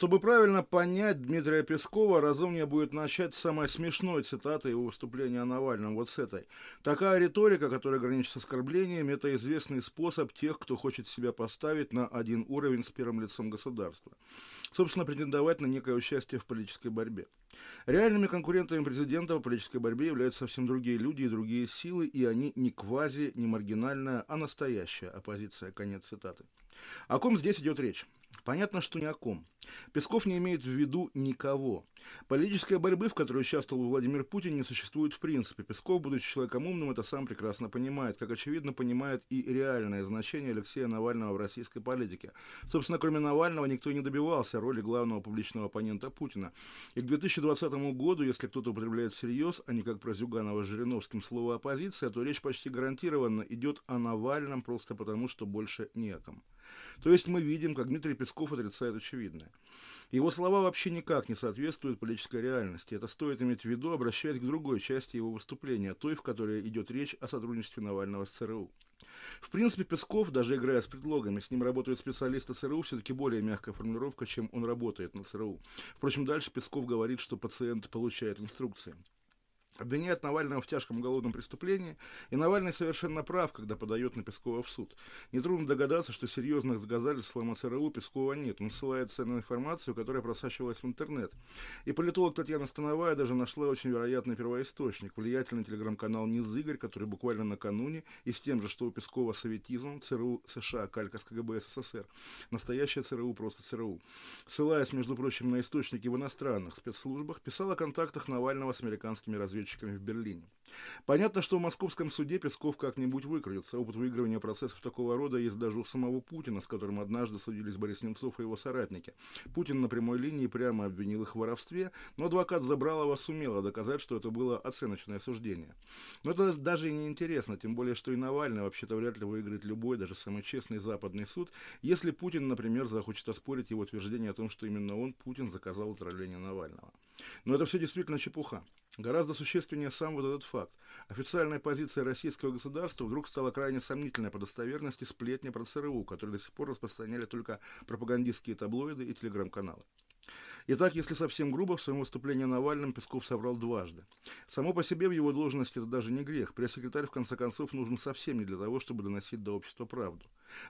Чтобы правильно понять Дмитрия Пескова, разумнее будет начать с самой смешной цитаты его выступления о Навальном, вот с этой. Такая риторика, которая граничит с оскорблением, это известный способ тех, кто хочет себя поставить на один уровень с первым лицом государства. Собственно, претендовать на некое участие в политической борьбе. Реальными конкурентами президента в политической борьбе являются совсем другие люди и другие силы, и они не квази, не маргинальная, а настоящая оппозиция. Конец цитаты. О ком здесь идет речь? Понятно, что ни о ком. Песков не имеет в виду никого. Политической борьбы, в которой участвовал Владимир Путин, не существует в принципе. Песков, будучи человеком умным, это сам прекрасно понимает, как очевидно понимает и реальное значение Алексея Навального в российской политике. Собственно, кроме Навального, никто не добивался роли главного публичного оппонента Путина. И к 2020 году, если кто-то употребляет всерьез, а не как про Зюганова с Жириновским слово «оппозиция», то речь почти гарантированно идет о Навальном просто потому, что больше не о ком. То есть мы видим, как Дмитрий Песков отрицает очевидное. Его слова вообще никак не соответствуют политической реальности. Это стоит иметь в виду, обращаясь к другой части его выступления, той, в которой идет речь о сотрудничестве Навального с ЦРУ. В принципе, Песков, даже играя с предлогами, с ним работают специалисты ЦРУ, все-таки более мягкая формулировка, чем он работает на ЦРУ. Впрочем, дальше Песков говорит, что пациент получает инструкции обвиняет Навального в тяжком уголовном преступлении, и Навальный совершенно прав, когда подает на Пескова в суд. Нетрудно догадаться, что серьезных доказательств слома ЦРУ Пескова нет. Он ссылается на информацию, которая просачивалась в интернет. И политолог Татьяна Становая даже нашла очень вероятный первоисточник, влиятельный телеграм-канал «Низ Игорь», который буквально накануне, и с тем же, что у Пескова советизмом, ЦРУ США, калька с КГБ СССР, настоящая ЦРУ просто ЦРУ. Ссылаясь, между прочим, на источники в иностранных спецслужбах, писал о контактах Навального с американскими разведчиками разведчиками в Берлине. Понятно, что в московском суде Песков как-нибудь выкрутится. Опыт выигрывания процессов такого рода есть даже у самого Путина, с которым однажды судились Борис Немцов и его соратники. Путин на прямой линии прямо обвинил их в воровстве, но адвокат Забралова сумела доказать, что это было оценочное суждение. Но это даже и не интересно, тем более, что и Навальный вообще-то вряд ли выиграет любой, даже самый честный западный суд, если Путин, например, захочет оспорить его утверждение о том, что именно он, Путин, заказал отравление Навального. Но это все действительно чепуха. Гораздо существеннее сам вот этот факт. Официальная позиция российского государства вдруг стала крайне сомнительной по достоверности сплетни про ЦРУ, которые до сих пор распространяли только пропагандистские таблоиды и телеграм-каналы. Итак, если совсем грубо, в своем выступлении Навальным Песков соврал дважды. Само по себе в его должности это даже не грех. Пресс-секретарь, в конце концов, нужен совсем не для того, чтобы доносить до общества правду.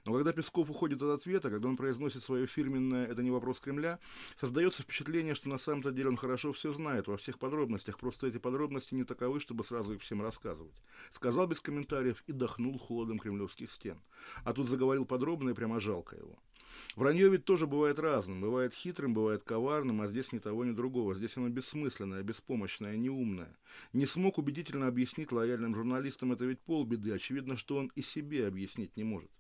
Но когда Песков уходит от ответа, когда он произносит свое фирменное «это не вопрос Кремля», создается впечатление, что на самом-то деле он хорошо все знает во всех подробностях, просто эти подробности не таковы, чтобы сразу их всем рассказывать. Сказал без комментариев и дохнул холодом кремлевских стен. А тут заговорил подробно и прямо жалко его. Вранье ведь тоже бывает разным. Бывает хитрым, бывает коварным, а здесь ни того, ни другого. Здесь оно бессмысленное, беспомощное, неумное. Не смог убедительно объяснить лояльным журналистам это ведь полбеды. Очевидно, что он и себе объяснить не может.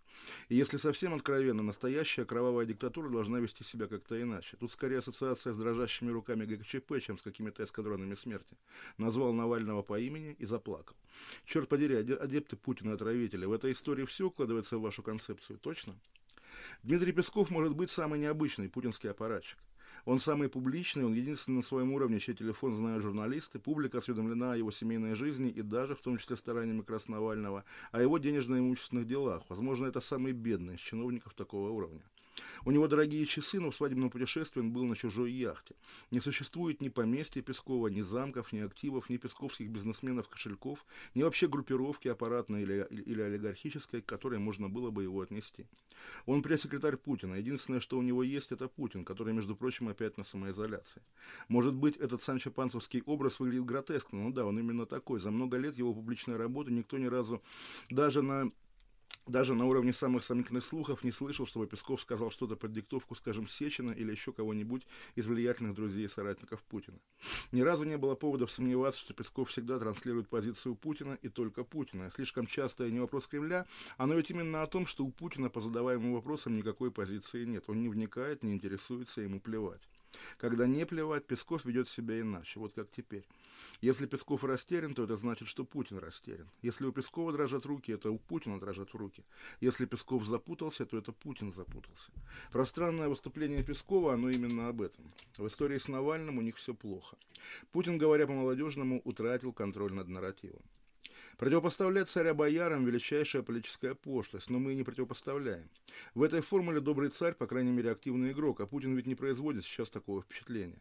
И если совсем откровенно, настоящая кровавая диктатура должна вести себя как-то иначе. Тут скорее ассоциация с дрожащими руками ГКЧП, чем с какими-то эскадронами смерти. Назвал Навального по имени и заплакал. Черт подери, адепты Путина-отравителя, в этой истории все укладывается в вашу концепцию, точно? Дмитрий Песков может быть самый необычный путинский аппаратчик. Он самый публичный, он единственный на своем уровне, чей телефон знают журналисты, публика осведомлена о его семейной жизни и даже, в том числе стараниями Красновального, о его денежно-имущественных делах. Возможно, это самый бедный из чиновников такого уровня. У него дорогие часы, но в свадебном путешествии он был на чужой яхте. Не существует ни поместья Пескова, ни замков, ни активов, ни песковских бизнесменов-кошельков, ни вообще группировки аппаратной или, или олигархической, к которой можно было бы его отнести. Он пресс-секретарь Путина. Единственное, что у него есть, это Путин, который, между прочим, опять на самоизоляции. Может быть, этот Санчо Панцевский образ выглядит гротескно, но да, он именно такой. За много лет его публичной работы никто ни разу даже на даже на уровне самых сомнительных слухов не слышал, чтобы Песков сказал что-то под диктовку, скажем, Сечина или еще кого-нибудь из влиятельных друзей и соратников Путина. Ни разу не было поводов сомневаться, что Песков всегда транслирует позицию Путина и только Путина. Слишком часто не вопрос Кремля, оно ведь именно о том, что у Путина по задаваемым вопросам никакой позиции нет. Он не вникает, не интересуется, ему плевать. Когда не плевать, Песков ведет себя иначе, вот как теперь. Если Песков растерян, то это значит, что Путин растерян. Если у Пескова дрожат руки, это у Путина дрожат руки. Если Песков запутался, то это Путин запутался. Пространное выступление Пескова, оно именно об этом. В истории с Навальным у них все плохо. Путин, говоря по-молодежному, утратил контроль над нарративом. Противопоставлять царя боярам – величайшая политическая пошлость, но мы и не противопоставляем. В этой формуле добрый царь, по крайней мере, активный игрок, а Путин ведь не производит сейчас такого впечатления.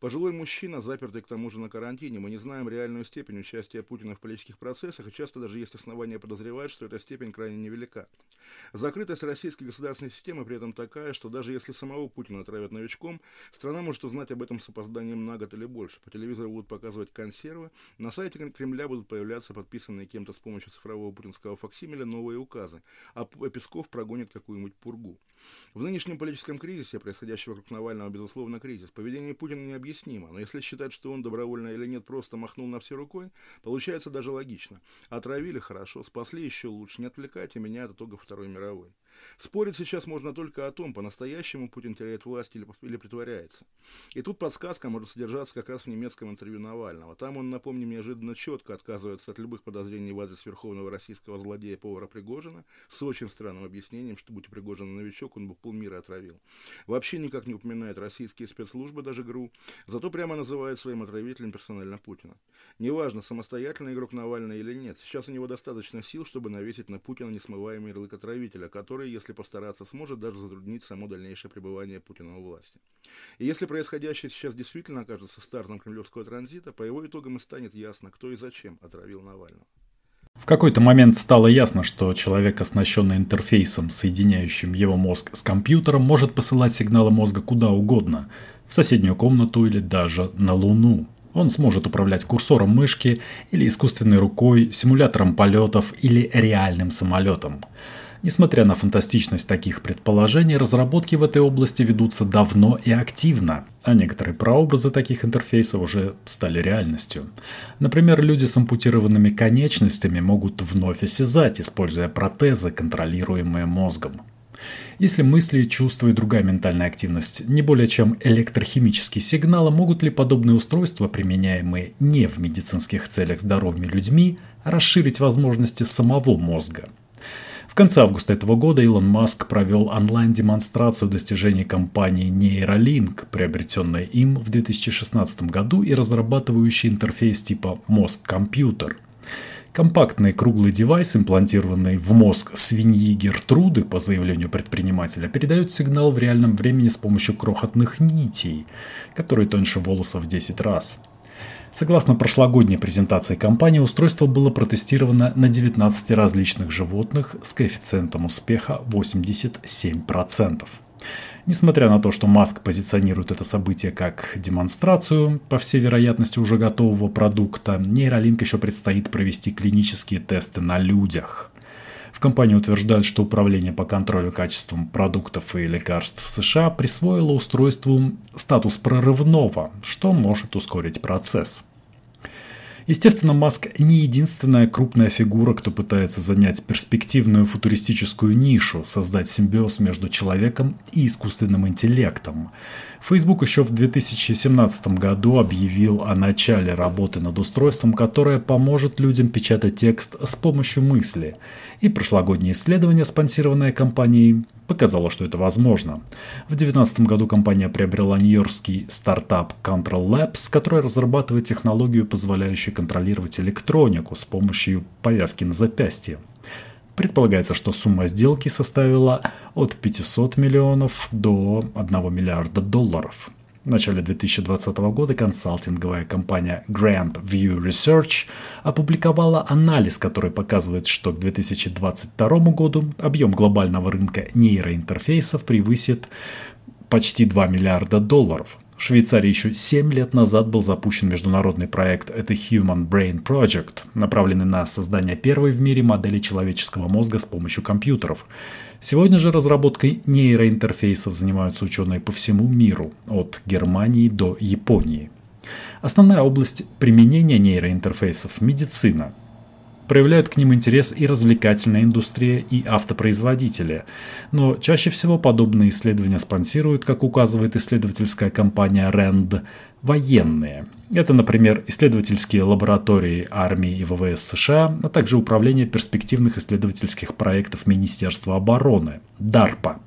Пожилой мужчина, запертый к тому же на карантине, мы не знаем реальную степень участия Путина в политических процессах, и часто даже есть основания подозревать, что эта степень крайне невелика. Закрытость российской государственной системы при этом такая, что даже если самого Путина отравят новичком, страна может узнать об этом с опозданием на год или больше. По телевизору будут показывать консервы, на сайте Кремля будут появляться подписанные кем-то с помощью цифрового путинского факсимиля новые указы, а Песков прогонит какую-нибудь пургу. В нынешнем политическом кризисе, происходящего вокруг Навального, безусловно, кризис. Поведение Путина необъяснимо, но если считать, что он добровольно или нет просто махнул на все рукой, получается даже логично. Отравили хорошо, спасли еще лучше, не отвлекайте меня от итогов Второй мировой. Спорить сейчас можно только о том, по-настоящему Путин теряет власть или, или притворяется. И тут подсказка может содержаться как раз в немецком интервью Навального. Там он, напомним, неожиданно четко отказывается от любых подозрений в адрес верховного российского злодея повара Пригожина с очень странным объяснением, что будь Пригожин новичок, он бы полмира отравил. Вообще никак не упоминает российские спецслужбы, даже ГРУ, зато прямо называет своим отравителем персонально Путина. Неважно, самостоятельный игрок Навальный или нет, сейчас у него достаточно сил, чтобы навесить на Путина несмываемый ярлык отравителя, который, если постараться, сможет даже затруднить само дальнейшее пребывание Путина у власти. И если происходящее сейчас действительно окажется стартом кремлевского транзита, по его итогам и станет ясно, кто и зачем отравил Навального. В какой-то момент стало ясно, что человек, оснащенный интерфейсом, соединяющим его мозг с компьютером, может посылать сигналы мозга куда угодно – в соседнюю комнату или даже на Луну. Он сможет управлять курсором мышки или искусственной рукой, симулятором полетов или реальным самолетом. Несмотря на фантастичность таких предположений, разработки в этой области ведутся давно и активно, а некоторые прообразы таких интерфейсов уже стали реальностью. Например, люди с ампутированными конечностями могут вновь осязать, используя протезы, контролируемые мозгом. Если мысли, чувства и другая ментальная активность не более чем электрохимические сигналы, могут ли подобные устройства, применяемые не в медицинских целях здоровыми людьми, расширить возможности самого мозга? В конце августа этого года Илон Маск провел онлайн-демонстрацию достижений компании Neuralink, приобретенной им в 2016 году и разрабатывающей интерфейс типа мозг-компьютер – Компактный круглый девайс, имплантированный в мозг свиньи Гертруды, по заявлению предпринимателя, передает сигнал в реальном времени с помощью крохотных нитей, которые тоньше волоса в 10 раз. Согласно прошлогодней презентации компании, устройство было протестировано на 19 различных животных с коэффициентом успеха 87%. Несмотря на то, что Маск позиционирует это событие как демонстрацию, по всей вероятности уже готового продукта, нейролинк еще предстоит провести клинические тесты на людях. В компании утверждают, что Управление по контролю качеством продуктов и лекарств США присвоило устройству статус прорывного, что может ускорить процесс. Естественно, Маск не единственная крупная фигура, кто пытается занять перспективную футуристическую нишу, создать симбиоз между человеком и искусственным интеллектом. Facebook еще в 2017 году объявил о начале работы над устройством, которое поможет людям печатать текст с помощью мысли. И прошлогоднее исследование, спонсированное компанией, показало, что это возможно. В 2019 году компания приобрела нью-йоркский стартап Control Labs, который разрабатывает технологию, позволяющую контролировать электронику с помощью повязки на запястье. Предполагается, что сумма сделки составила от 500 миллионов до 1 миллиарда долларов. В начале 2020 года консалтинговая компания Grand View Research опубликовала анализ, который показывает, что к 2022 году объем глобального рынка нейроинтерфейсов превысит почти 2 миллиарда долларов. В Швейцарии еще 7 лет назад был запущен международный проект The Human Brain Project, направленный на создание первой в мире модели человеческого мозга с помощью компьютеров. Сегодня же разработкой нейроинтерфейсов занимаются ученые по всему миру, от Германии до Японии. Основная область применения нейроинтерфейсов – медицина. Проявляют к ним интерес и развлекательная индустрия, и автопроизводители. Но чаще всего подобные исследования спонсируют, как указывает исследовательская компания RAND, военные. Это, например, исследовательские лаборатории армии и ВВС США, а также Управление перспективных исследовательских проектов Министерства обороны, DARPA.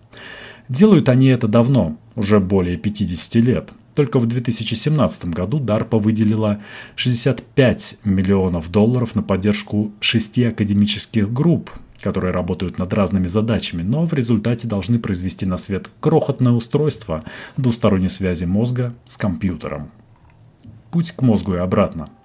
Делают они это давно, уже более 50 лет. Только в 2017 году DARPA выделила 65 миллионов долларов на поддержку шести академических групп, которые работают над разными задачами, но в результате должны произвести на свет крохотное устройство двусторонней связи мозга с компьютером. Путь к мозгу и обратно –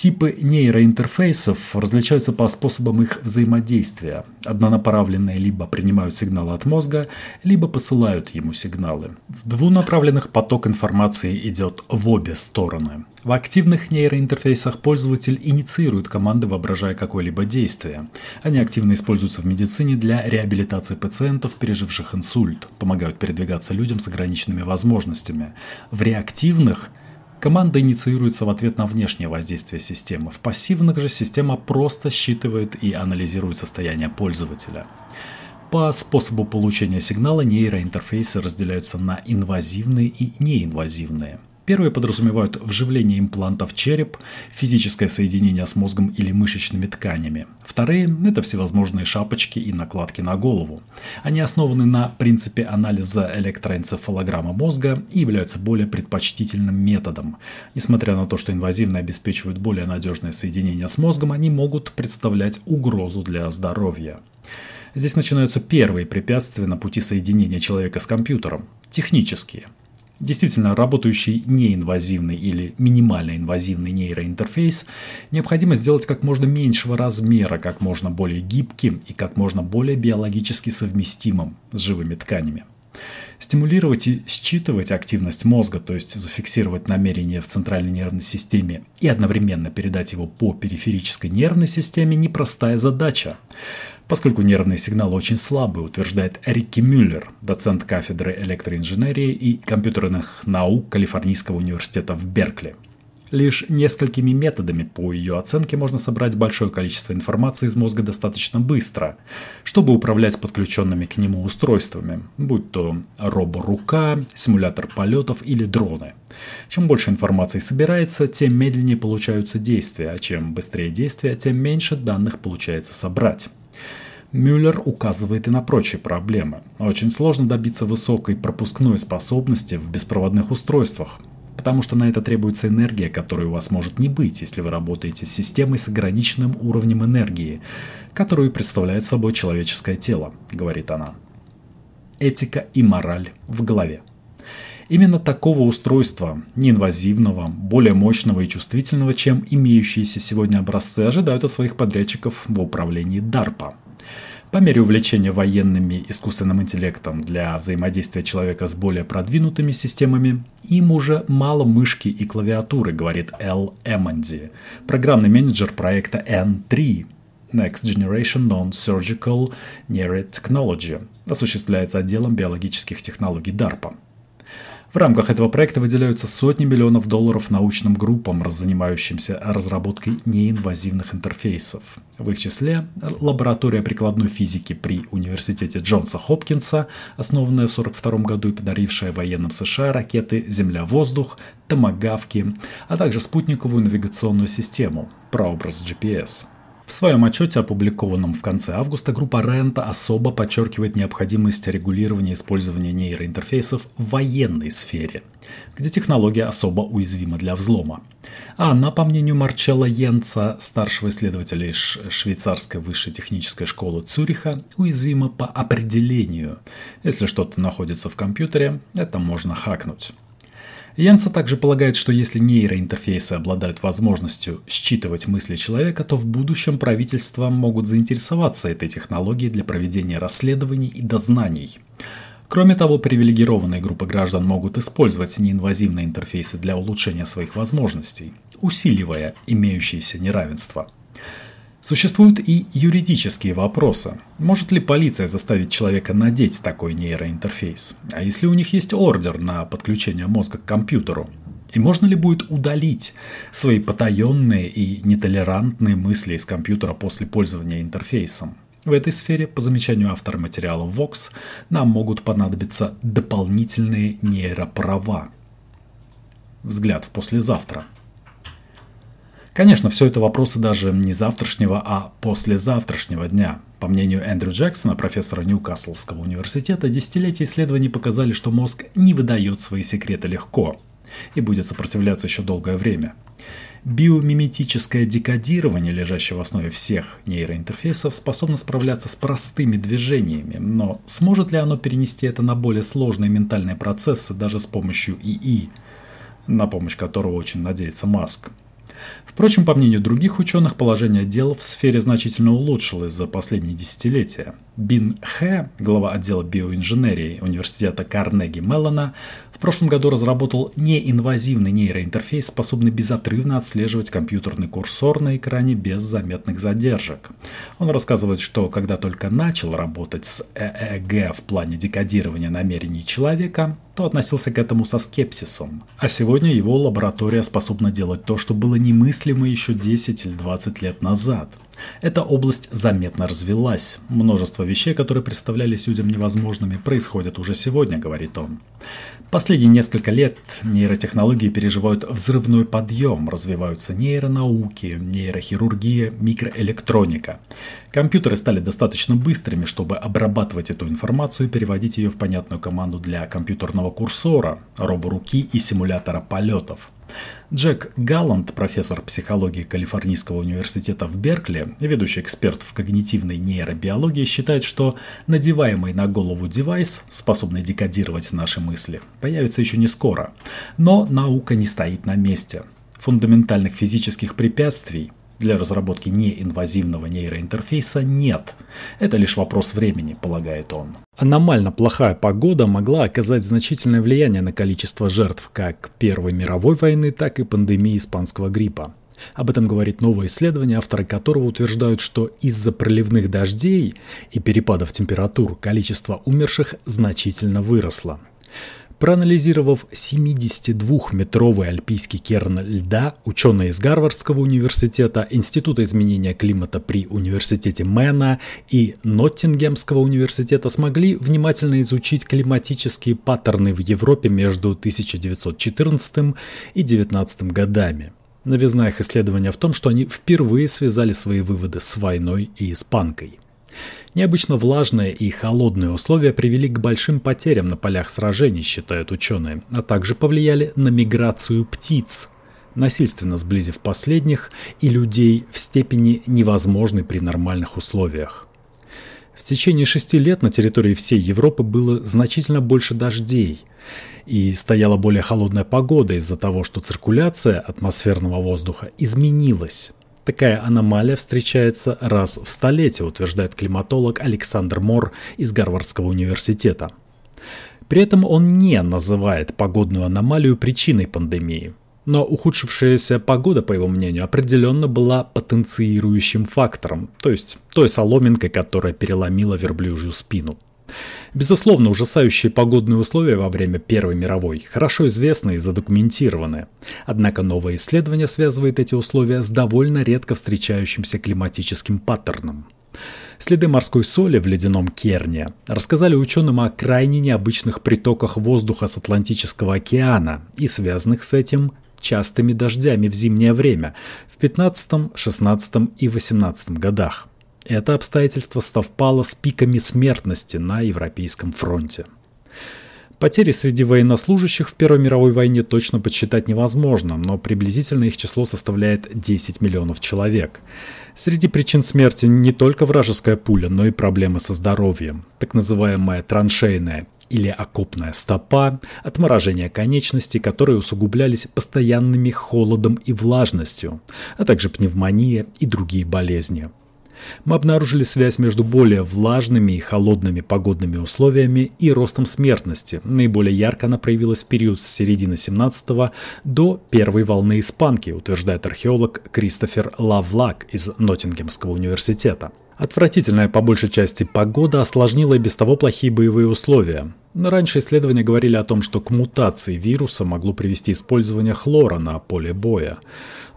Типы нейроинтерфейсов различаются по способам их взаимодействия. Однонаправленные либо принимают сигналы от мозга, либо посылают ему сигналы. В двунаправленных поток информации идет в обе стороны. В активных нейроинтерфейсах пользователь инициирует команды, воображая какое-либо действие. Они активно используются в медицине для реабилитации пациентов, переживших инсульт, помогают передвигаться людям с ограниченными возможностями. В реактивных Команда инициируется в ответ на внешнее воздействие системы. В пассивных же система просто считывает и анализирует состояние пользователя. По способу получения сигнала нейроинтерфейсы разделяются на инвазивные и неинвазивные – Первые подразумевают вживление импланта в череп, физическое соединение с мозгом или мышечными тканями. Вторые – это всевозможные шапочки и накладки на голову. Они основаны на принципе анализа электроэнцефалограммы мозга и являются более предпочтительным методом. Несмотря на то, что инвазивные обеспечивают более надежное соединение с мозгом, они могут представлять угрозу для здоровья. Здесь начинаются первые препятствия на пути соединения человека с компьютером – технические – действительно работающий неинвазивный или минимально инвазивный нейроинтерфейс необходимо сделать как можно меньшего размера, как можно более гибким и как можно более биологически совместимым с живыми тканями. Стимулировать и считывать активность мозга, то есть зафиксировать намерение в центральной нервной системе и одновременно передать его по периферической нервной системе – непростая задача поскольку нервные сигналы очень слабые, утверждает Рикки Мюллер, доцент кафедры электроинженерии и компьютерных наук Калифорнийского университета в Беркли. Лишь несколькими методами, по ее оценке, можно собрать большое количество информации из мозга достаточно быстро, чтобы управлять подключенными к нему устройствами, будь то роборука, симулятор полетов или дроны. Чем больше информации собирается, тем медленнее получаются действия, а чем быстрее действия, тем меньше данных получается собрать. Мюллер указывает и на прочие проблемы. Очень сложно добиться высокой пропускной способности в беспроводных устройствах, потому что на это требуется энергия, которой у вас может не быть, если вы работаете с системой с ограниченным уровнем энергии, которую представляет собой человеческое тело, говорит она. Этика и мораль в голове. Именно такого устройства, неинвазивного, более мощного и чувствительного, чем имеющиеся сегодня образцы, ожидают от своих подрядчиков в управлении DARPA – по мере увлечения военными искусственным интеллектом для взаимодействия человека с более продвинутыми системами, им уже мало мышки и клавиатуры, говорит Эл Эммонди, программный менеджер проекта N3, Next Generation Non-Surgical Neurotechnology, осуществляется отделом биологических технологий DARPA. В рамках этого проекта выделяются сотни миллионов долларов научным группам, занимающимся разработкой неинвазивных интерфейсов. В их числе лаборатория прикладной физики при Университете Джонса Хопкинса, основанная в 1942 году и подарившая военным США ракеты «Земля-воздух», «Томагавки», а также спутниковую навигационную систему «Прообраз GPS». В своем отчете, опубликованном в конце августа, группа Рента особо подчеркивает необходимость регулирования использования нейроинтерфейсов в военной сфере, где технология особо уязвима для взлома. А она, по мнению Марчелла Йенца, старшего исследователя из швейцарской высшей технической школы Цюриха, уязвима по определению. Если что-то находится в компьютере, это можно хакнуть. Янса также полагает, что если нейроинтерфейсы обладают возможностью считывать мысли человека, то в будущем правительства могут заинтересоваться этой технологией для проведения расследований и дознаний. Кроме того, привилегированные группы граждан могут использовать неинвазивные интерфейсы для улучшения своих возможностей, усиливая имеющиеся неравенства – Существуют и юридические вопросы. Может ли полиция заставить человека надеть такой нейроинтерфейс? А если у них есть ордер на подключение мозга к компьютеру? И можно ли будет удалить свои потаенные и нетолерантные мысли из компьютера после пользования интерфейсом? В этой сфере, по замечанию автора материала Vox, нам могут понадобиться дополнительные нейропрова. Взгляд в послезавтра – Конечно, все это вопросы даже не завтрашнего, а послезавтрашнего дня. По мнению Эндрю Джексона, профессора Ньюкаслского университета, десятилетия исследований показали, что мозг не выдает свои секреты легко и будет сопротивляться еще долгое время. Биомиметическое декодирование, лежащее в основе всех нейроинтерфейсов, способно справляться с простыми движениями, но сможет ли оно перенести это на более сложные ментальные процессы даже с помощью ИИ, на помощь которого очень надеется Маск? Впрочем, по мнению других ученых, положение дел в сфере значительно улучшилось за последние десятилетия. Бин Хэ, глава отдела биоинженерии Университета Карнеги Меллона, в прошлом году разработал неинвазивный нейроинтерфейс, способный безотрывно отслеживать компьютерный курсор на экране без заметных задержек. Он рассказывает, что когда только начал работать с ЭЭГ в плане декодирования намерений человека, то относился к этому со скепсисом. А сегодня его лаборатория способна делать то, что было немыслимо еще 10 или 20 лет назад. Эта область заметно развелась. Множество вещей, которые представлялись людям невозможными, происходят уже сегодня, говорит он. Последние несколько лет нейротехнологии переживают взрывной подъем, развиваются нейронауки, нейрохирургия, микроэлектроника. Компьютеры стали достаточно быстрыми, чтобы обрабатывать эту информацию и переводить ее в понятную команду для компьютерного курсора, роборуки и симулятора полетов. Джек Галланд, профессор психологии Калифорнийского университета в Беркли, ведущий эксперт в когнитивной нейробиологии, считает, что надеваемый на голову девайс, способный декодировать наши мысли, появится еще не скоро. Но наука не стоит на месте. Фундаментальных физических препятствий для разработки неинвазивного нейроинтерфейса нет. Это лишь вопрос времени, полагает он. Аномально плохая погода могла оказать значительное влияние на количество жертв как Первой мировой войны, так и пандемии испанского гриппа. Об этом говорит новое исследование, авторы которого утверждают, что из-за проливных дождей и перепадов температур количество умерших значительно выросло. Проанализировав 72-метровый альпийский керн льда, ученые из Гарвардского университета, Института изменения климата при университете Мэна и Ноттингемского университета смогли внимательно изучить климатические паттерны в Европе между 1914 и 19 годами. Новизна их исследования в том, что они впервые связали свои выводы с войной и испанкой. Необычно влажные и холодные условия привели к большим потерям на полях сражений, считают ученые, а также повлияли на миграцию птиц, насильственно сблизив последних и людей в степени невозможной при нормальных условиях. В течение шести лет на территории всей Европы было значительно больше дождей, и стояла более холодная погода из-за того, что циркуляция атмосферного воздуха изменилась. Такая аномалия встречается раз в столетие, утверждает климатолог Александр Мор из Гарвардского университета. При этом он не называет погодную аномалию причиной пандемии. Но ухудшившаяся погода, по его мнению, определенно была потенциирующим фактором, то есть той соломинкой, которая переломила верблюжью спину. Безусловно, ужасающие погодные условия во время Первой мировой хорошо известны и задокументированы. Однако новое исследование связывает эти условия с довольно редко встречающимся климатическим паттерном. Следы морской соли в ледяном Керне рассказали ученым о крайне необычных притоках воздуха с Атлантического океана и связанных с этим частыми дождями в зимнее время в 15, 16 и 18 годах. Это обстоятельство совпало с пиками смертности на Европейском фронте. Потери среди военнослужащих в Первой мировой войне точно подсчитать невозможно, но приблизительно их число составляет 10 миллионов человек. Среди причин смерти не только вражеская пуля, но и проблемы со здоровьем, так называемая траншейная или окопная стопа, отморажение конечностей, которые усугублялись постоянными холодом и влажностью, а также пневмония и другие болезни. Мы обнаружили связь между более влажными и холодными погодными условиями и ростом смертности. Наиболее ярко она проявилась в период с середины 17 до первой волны испанки, утверждает археолог Кристофер Лавлак из Ноттингемского университета. Отвратительная по большей части погода осложнила и без того плохие боевые условия. Раньше исследования говорили о том, что к мутации вируса могло привести использование хлора на поле боя.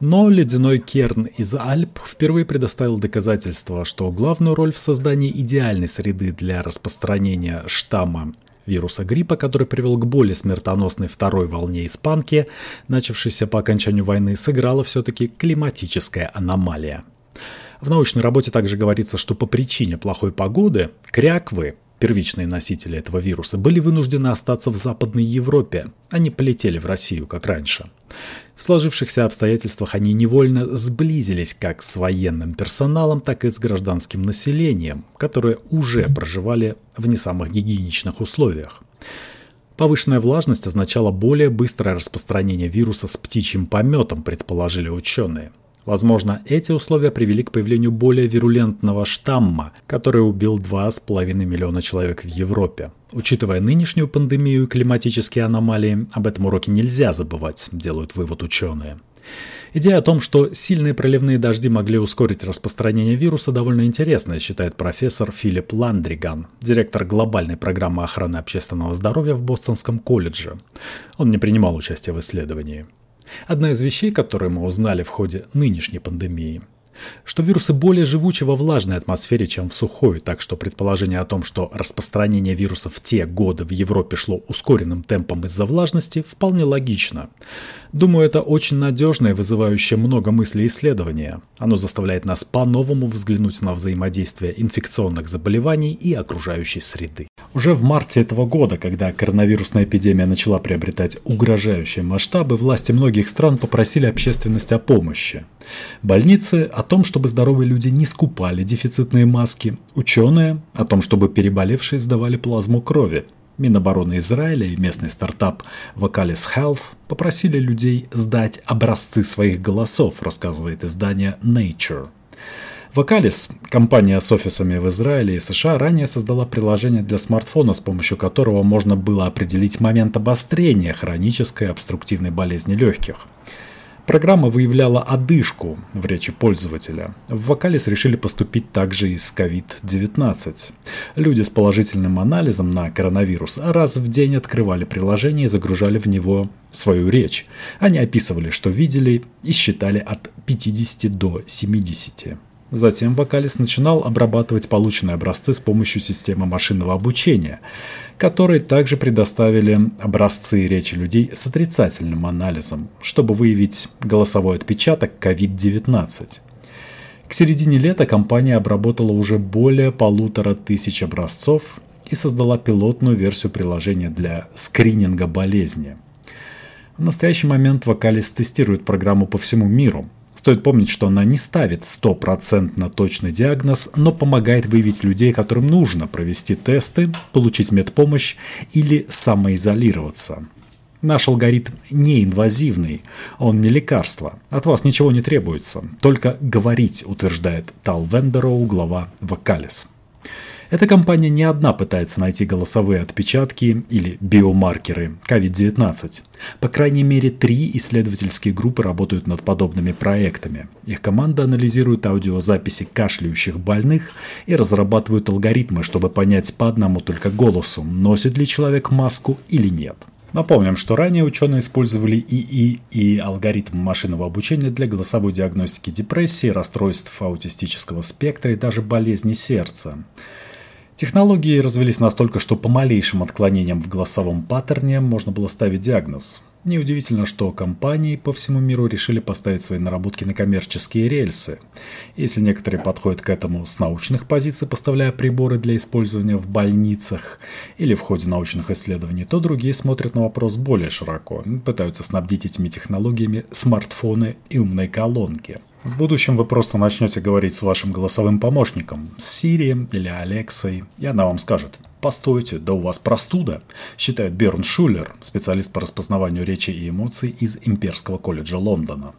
Но ледяной керн из Альп впервые предоставил доказательство, что главную роль в создании идеальной среды для распространения штамма вируса гриппа, который привел к более смертоносной второй волне испанки, начавшейся по окончанию войны, сыграла все-таки климатическая аномалия. В научной работе также говорится, что по причине плохой погоды кряквы, первичные носители этого вируса, были вынуждены остаться в Западной Европе. Они полетели в Россию, как раньше. В сложившихся обстоятельствах они невольно сблизились как с военным персоналом, так и с гражданским населением, которые уже проживали в не самых гигиеничных условиях. Повышенная влажность означала более быстрое распространение вируса с птичьим пометом, предположили ученые. Возможно, эти условия привели к появлению более вирулентного штамма, который убил 2,5 миллиона человек в Европе. Учитывая нынешнюю пандемию и климатические аномалии, об этом уроке нельзя забывать, делают вывод ученые. Идея о том, что сильные проливные дожди могли ускорить распространение вируса, довольно интересная, считает профессор Филипп Ландриган, директор глобальной программы охраны общественного здоровья в Бостонском колледже. Он не принимал участия в исследовании. Одна из вещей, которые мы узнали в ходе нынешней пандемии – что вирусы более живучи во влажной атмосфере, чем в сухой, так что предположение о том, что распространение вируса в те годы в Европе шло ускоренным темпом из-за влажности, вполне логично. Думаю, это очень надежное и вызывающее много мыслей исследование. Оно заставляет нас по-новому взглянуть на взаимодействие инфекционных заболеваний и окружающей среды. Уже в марте этого года, когда коронавирусная эпидемия начала приобретать угрожающие масштабы, власти многих стран попросили общественность о помощи. Больницы о том, чтобы здоровые люди не скупали дефицитные маски, ученые о том, чтобы переболевшие сдавали плазму крови. Минобороны Израиля и местный стартап Vocalis Health попросили людей сдать образцы своих голосов, рассказывает издание Nature. Vocalis, компания с офисами в Израиле и США, ранее создала приложение для смартфона, с помощью которого можно было определить момент обострения хронической обструктивной болезни легких. Программа выявляла одышку в речи пользователя. В Vocalis решили поступить также и с COVID-19. Люди с положительным анализом на коронавирус раз в день открывали приложение и загружали в него свою речь. Они описывали, что видели и считали от 50 до 70. Затем Вокалис начинал обрабатывать полученные образцы с помощью системы машинного обучения, которые также предоставили образцы речи людей с отрицательным анализом, чтобы выявить голосовой отпечаток COVID-19. К середине лета компания обработала уже более полутора тысяч образцов и создала пилотную версию приложения для скрининга болезни. В настоящий момент Вокалис тестирует программу по всему миру – Стоит помнить, что она не ставит стопроцентно точный диагноз, но помогает выявить людей, которым нужно провести тесты, получить медпомощь или самоизолироваться. Наш алгоритм не инвазивный, он не лекарство. От вас ничего не требуется, только говорить, утверждает Тал глава Вокалис. Эта компания не одна пытается найти голосовые отпечатки или биомаркеры COVID-19. По крайней мере, три исследовательские группы работают над подобными проектами. Их команда анализирует аудиозаписи кашляющих больных и разрабатывают алгоритмы, чтобы понять по одному только голосу, носит ли человек маску или нет. Напомним, что ранее ученые использовали ИИ и алгоритм машинного обучения для голосовой диагностики депрессии, расстройств аутистического спектра и даже болезни сердца. Технологии развились настолько, что по малейшим отклонениям в голосовом паттерне можно было ставить диагноз. Неудивительно, что компании по всему миру решили поставить свои наработки на коммерческие рельсы. Если некоторые подходят к этому с научных позиций, поставляя приборы для использования в больницах или в ходе научных исследований, то другие смотрят на вопрос более широко, пытаются снабдить этими технологиями смартфоны и умные колонки – в будущем вы просто начнете говорить с вашим голосовым помощником, с Siri или Алексой, и она вам скажет «Постойте, да у вас простуда», считает Берн Шулер, специалист по распознаванию речи и эмоций из Имперского колледжа Лондона.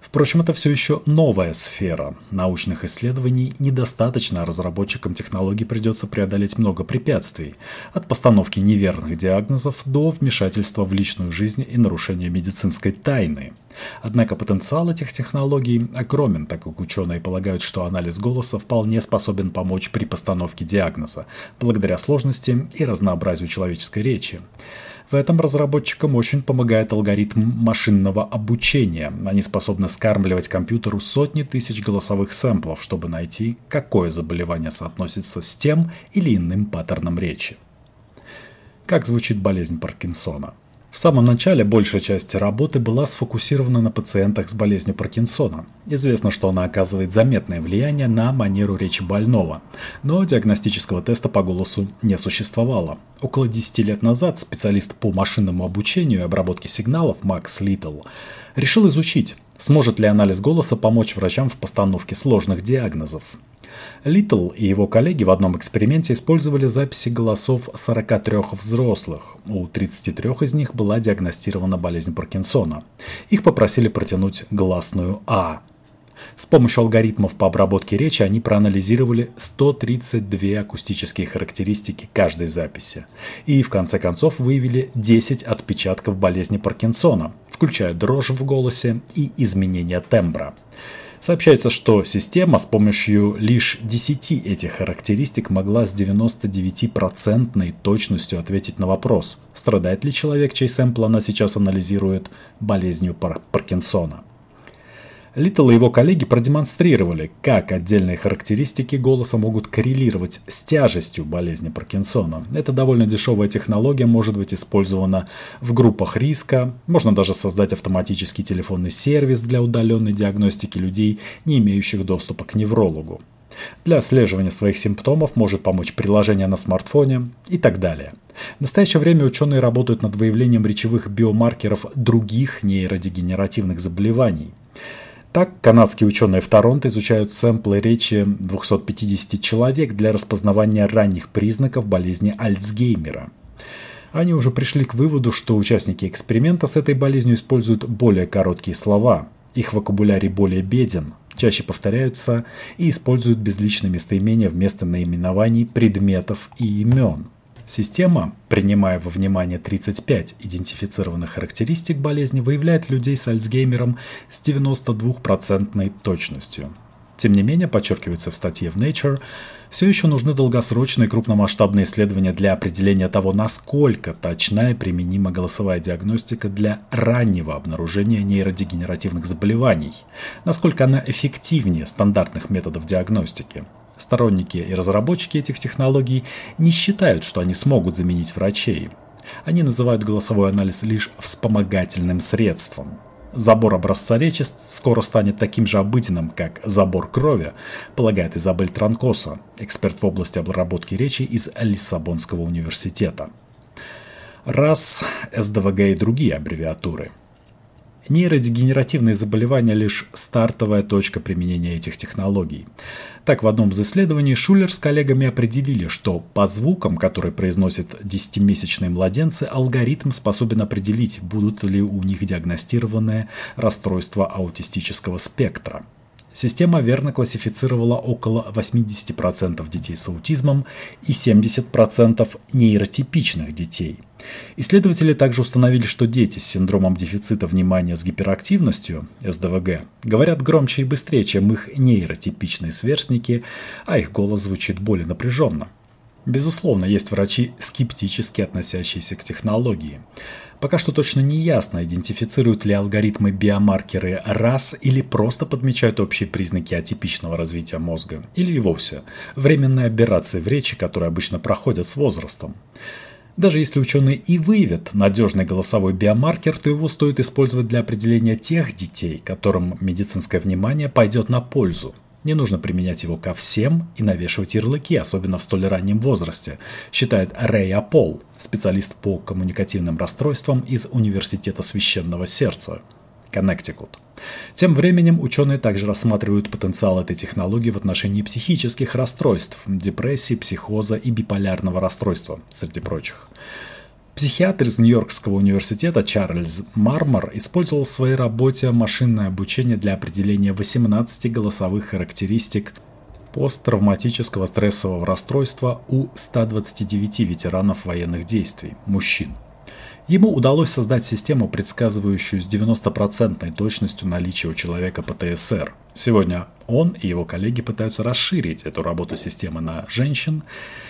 Впрочем, это все еще новая сфера. Научных исследований недостаточно, а разработчикам технологий придется преодолеть много препятствий. От постановки неверных диагнозов до вмешательства в личную жизнь и нарушения медицинской тайны. Однако потенциал этих технологий огромен, так как ученые полагают, что анализ голоса вполне способен помочь при постановке диагноза, благодаря сложности и разнообразию человеческой речи. В этом разработчикам очень помогает алгоритм машинного обучения. Они способны скармливать компьютеру сотни тысяч голосовых сэмплов, чтобы найти, какое заболевание соотносится с тем или иным паттерном речи. Как звучит болезнь Паркинсона? В самом начале большая часть работы была сфокусирована на пациентах с болезнью Паркинсона. Известно, что она оказывает заметное влияние на манеру речи больного, но диагностического теста по голосу не существовало. Около 10 лет назад специалист по машинному обучению и обработке сигналов Макс Литл решил изучить, сможет ли анализ голоса помочь врачам в постановке сложных диагнозов. Литл и его коллеги в одном эксперименте использовали записи голосов 43 взрослых. У 33 из них была диагностирована болезнь Паркинсона. Их попросили протянуть гласную «А». С помощью алгоритмов по обработке речи они проанализировали 132 акустические характеристики каждой записи. И в конце концов выявили 10 отпечатков болезни Паркинсона, включая дрожь в голосе и изменение тембра. Сообщается, что система с помощью лишь 10 этих характеристик могла с 99% точностью ответить на вопрос, страдает ли человек, чей сэмпл она сейчас анализирует, болезнью Пар Паркинсона. Литтл и его коллеги продемонстрировали, как отдельные характеристики голоса могут коррелировать с тяжестью болезни Паркинсона. Это довольно дешевая технология, может быть использована в группах риска. Можно даже создать автоматический телефонный сервис для удаленной диагностики людей, не имеющих доступа к неврологу. Для отслеживания своих симптомов может помочь приложение на смартфоне и так далее. В настоящее время ученые работают над выявлением речевых биомаркеров других нейродегенеративных заболеваний. Так, канадские ученые в Торонто изучают сэмплы речи 250 человек для распознавания ранних признаков болезни Альцгеймера. Они уже пришли к выводу, что участники эксперимента с этой болезнью используют более короткие слова, их вокабулярий более беден, чаще повторяются и используют безличные местоимения вместо наименований предметов и имен – Система, принимая во внимание 35 идентифицированных характеристик болезни, выявляет людей с Альцгеймером с 92% точностью. Тем не менее, подчеркивается в статье в Nature, все еще нужны долгосрочные крупномасштабные исследования для определения того, насколько точна и применима голосовая диагностика для раннего обнаружения нейродегенеративных заболеваний, насколько она эффективнее стандартных методов диагностики. Сторонники и разработчики этих технологий не считают, что они смогут заменить врачей. Они называют голосовой анализ лишь вспомогательным средством. Забор образца речи скоро станет таким же обыденным, как забор крови, полагает Изабель Транкоса, эксперт в области обработки речи из Лиссабонского университета. РАС, СДВГ и другие аббревиатуры – Нейродегенеративные заболевания – лишь стартовая точка применения этих технологий. Так, в одном из исследований Шулер с коллегами определили, что по звукам, которые произносят десятимесячные младенцы, алгоритм способен определить, будут ли у них диагностированы расстройства аутистического спектра. Система верно классифицировала около 80% детей с аутизмом и 70% нейротипичных детей. Исследователи также установили, что дети с синдромом дефицита внимания с гиперактивностью, СДВГ, говорят громче и быстрее, чем их нейротипичные сверстники, а их голос звучит более напряженно. Безусловно, есть врачи, скептически относящиеся к технологии. Пока что точно не ясно, идентифицируют ли алгоритмы биомаркеры раз или просто подмечают общие признаки атипичного развития мозга, или и вовсе временные аберрации в речи, которые обычно проходят с возрастом. Даже если ученые и выявят надежный голосовой биомаркер, то его стоит использовать для определения тех детей, которым медицинское внимание пойдет на пользу, не нужно применять его ко всем и навешивать ярлыки, особенно в столь раннем возрасте, считает Рэй Апол, специалист по коммуникативным расстройствам из Университета Священного Сердца, Коннектикут. Тем временем ученые также рассматривают потенциал этой технологии в отношении психических расстройств, депрессии, психоза и биполярного расстройства, среди прочих. Психиатр из Нью-Йоркского университета Чарльз Мармор использовал в своей работе машинное обучение для определения 18 голосовых характеристик посттравматического стрессового расстройства у 129 ветеранов военных действий, мужчин. Ему удалось создать систему, предсказывающую с 90% точностью наличие у человека ПТСР. Сегодня он и его коллеги пытаются расширить эту работу системы на женщин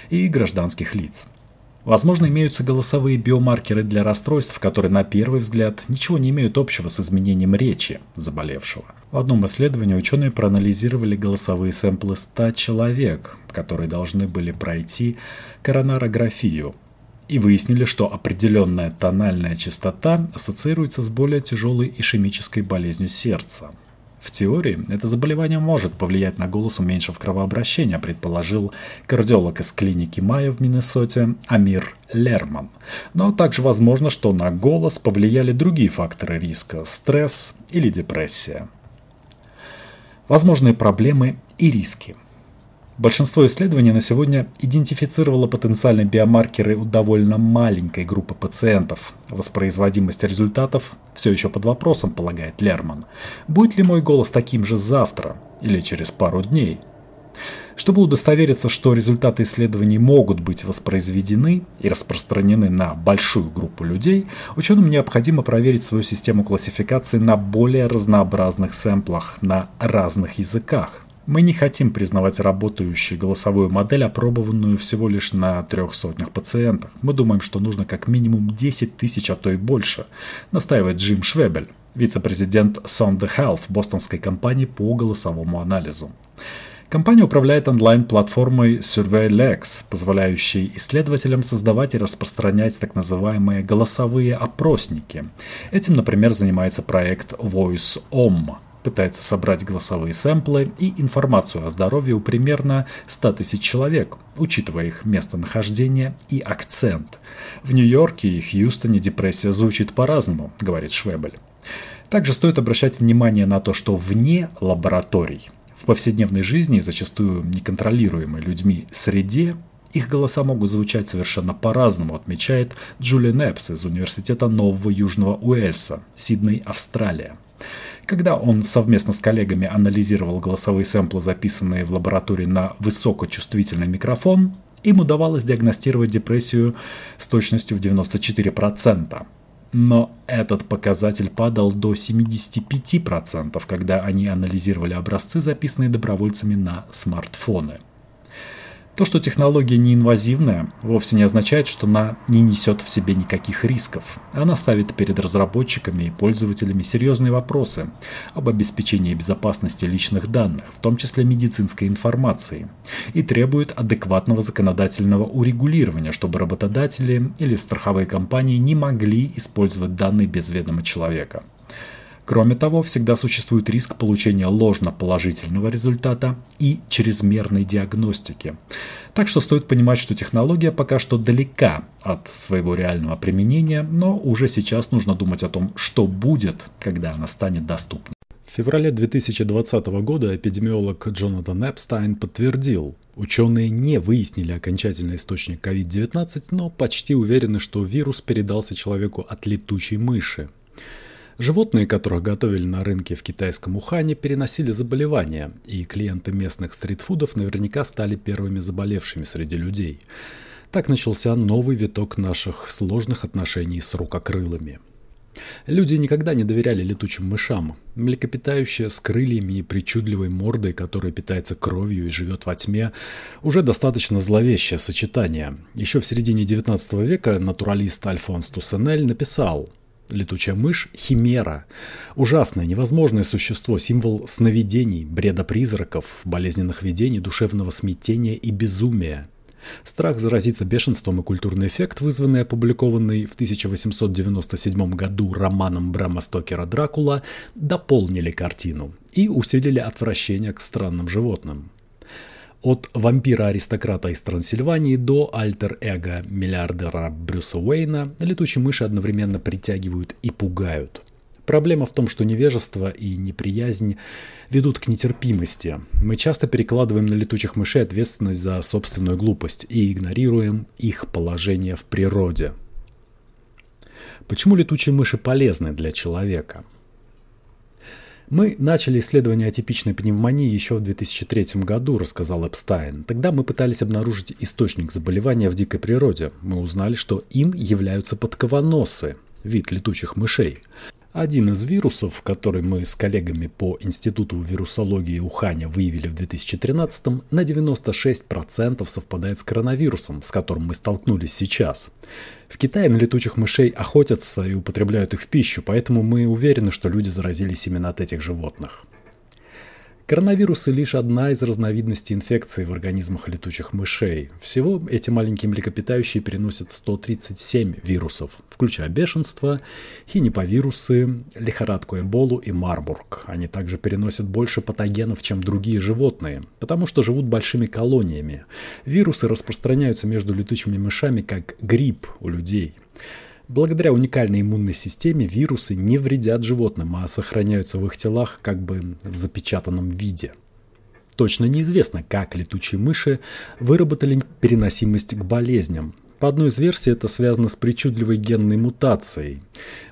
и гражданских лиц. Возможно, имеются голосовые биомаркеры для расстройств, которые на первый взгляд ничего не имеют общего с изменением речи заболевшего. В одном исследовании ученые проанализировали голосовые сэмплы 100 человек, которые должны были пройти коронарографию. и выяснили, что определенная тональная частота ассоциируется с более тяжелой ишемической болезнью сердца. В теории это заболевание может повлиять на голос, уменьшив кровообращение, предположил кардиолог из клиники Майя в Миннесоте Амир Лерман. Но также возможно, что на голос повлияли другие факторы риска – стресс или депрессия. Возможные проблемы и риски – Большинство исследований на сегодня идентифицировало потенциальные биомаркеры у довольно маленькой группы пациентов. Воспроизводимость результатов все еще под вопросом, полагает Лерман. Будет ли мой голос таким же завтра или через пару дней? Чтобы удостовериться, что результаты исследований могут быть воспроизведены и распространены на большую группу людей, ученым необходимо проверить свою систему классификации на более разнообразных сэмплах на разных языках. Мы не хотим признавать работающую голосовую модель, опробованную всего лишь на трех сотнях пациентах. Мы думаем, что нужно как минимум 10 тысяч, а то и больше, настаивает Джим Швебель, вице-президент Sonde Health бостонской компании по голосовому анализу. Компания управляет онлайн-платформой SurveyLex, позволяющей исследователям создавать и распространять так называемые голосовые опросники. Этим, например, занимается проект VoiceOm – пытается собрать голосовые сэмплы и информацию о здоровье у примерно 100 тысяч человек, учитывая их местонахождение и акцент. В Нью-Йорке и Хьюстоне депрессия звучит по-разному, говорит Швебель. Также стоит обращать внимание на то, что вне лабораторий, в повседневной жизни, зачастую неконтролируемой людьми среде, их голоса могут звучать совершенно по-разному, отмечает Джулия Непс из Университета Нового Южного Уэльса, Сидней, Австралия. Когда он совместно с коллегами анализировал голосовые сэмплы, записанные в лаборатории на высокочувствительный микрофон, им удавалось диагностировать депрессию с точностью в 94%. Но этот показатель падал до 75%, когда они анализировали образцы, записанные добровольцами на смартфоны – то, что технология неинвазивная, вовсе не означает, что она не несет в себе никаких рисков. Она ставит перед разработчиками и пользователями серьезные вопросы об обеспечении безопасности личных данных, в том числе медицинской информации, и требует адекватного законодательного урегулирования, чтобы работодатели или страховые компании не могли использовать данные без ведома человека. Кроме того, всегда существует риск получения ложно-положительного результата и чрезмерной диагностики. Так что стоит понимать, что технология пока что далека от своего реального применения, но уже сейчас нужно думать о том, что будет, когда она станет доступна. В феврале 2020 года эпидемиолог Джонатан Эпстайн подтвердил, ученые не выяснили окончательный источник COVID-19, но почти уверены, что вирус передался человеку от летучей мыши. Животные, которых готовили на рынке в китайском Ухане, переносили заболевания, и клиенты местных стритфудов наверняка стали первыми заболевшими среди людей. Так начался новый виток наших сложных отношений с рукокрылыми. Люди никогда не доверяли летучим мышам. Млекопитающее с крыльями и причудливой мордой, которая питается кровью и живет во тьме, уже достаточно зловещее сочетание. Еще в середине 19 века натуралист Альфонс Туссенель написал Летучая мышь – химера. Ужасное, невозможное существо, символ сновидений, бреда призраков, болезненных видений, душевного смятения и безумия. Страх заразиться бешенством и культурный эффект, вызванный опубликованный в 1897 году романом Брама Стокера «Дракула», дополнили картину и усилили отвращение к странным животным. От вампира-аристократа из Трансильвании до альтер-эго миллиардера Брюса Уэйна летучие мыши одновременно притягивают и пугают. Проблема в том, что невежество и неприязнь ведут к нетерпимости. Мы часто перекладываем на летучих мышей ответственность за собственную глупость и игнорируем их положение в природе. Почему летучие мыши полезны для человека? Мы начали исследование атипичной пневмонии еще в 2003 году, рассказал Эпстайн. Тогда мы пытались обнаружить источник заболевания в дикой природе. Мы узнали, что им являются подкованосы, вид летучих мышей. Один из вирусов, который мы с коллегами по Институту вирусологии Уханя выявили в 2013 на 96% совпадает с коронавирусом, с которым мы столкнулись сейчас. В Китае на летучих мышей охотятся и употребляют их в пищу, поэтому мы уверены, что люди заразились именно от этих животных. Коронавирусы лишь одна из разновидностей инфекции в организмах летучих мышей. Всего эти маленькие млекопитающие переносят 137 вирусов, включая бешенство, хиниповирусы, лихорадку Эболу и Марбург. Они также переносят больше патогенов, чем другие животные, потому что живут большими колониями. Вирусы распространяются между летучими мышами как грипп у людей. Благодаря уникальной иммунной системе вирусы не вредят животным, а сохраняются в их телах как бы в запечатанном виде. Точно неизвестно, как летучие мыши выработали переносимость к болезням. По одной из версий это связано с причудливой генной мутацией,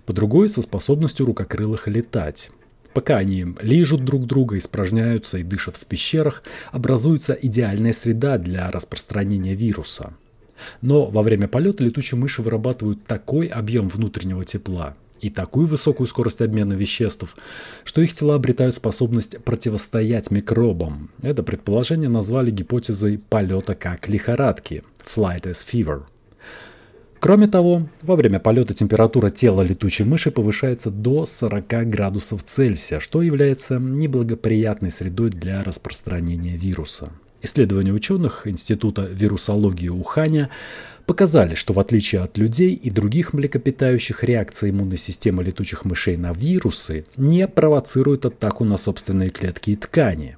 по другой со способностью рукокрылых летать. Пока они лижут друг друга, испражняются и дышат в пещерах, образуется идеальная среда для распространения вируса – но во время полета летучие мыши вырабатывают такой объем внутреннего тепла и такую высокую скорость обмена веществ, что их тела обретают способность противостоять микробам. Это предположение назвали гипотезой полета как лихорадки – flight as fever. Кроме того, во время полета температура тела летучей мыши повышается до 40 градусов Цельсия, что является неблагоприятной средой для распространения вируса. Исследования ученых Института вирусологии Уханя показали, что в отличие от людей и других млекопитающих, реакция иммунной системы летучих мышей на вирусы не провоцирует атаку на собственные клетки и ткани.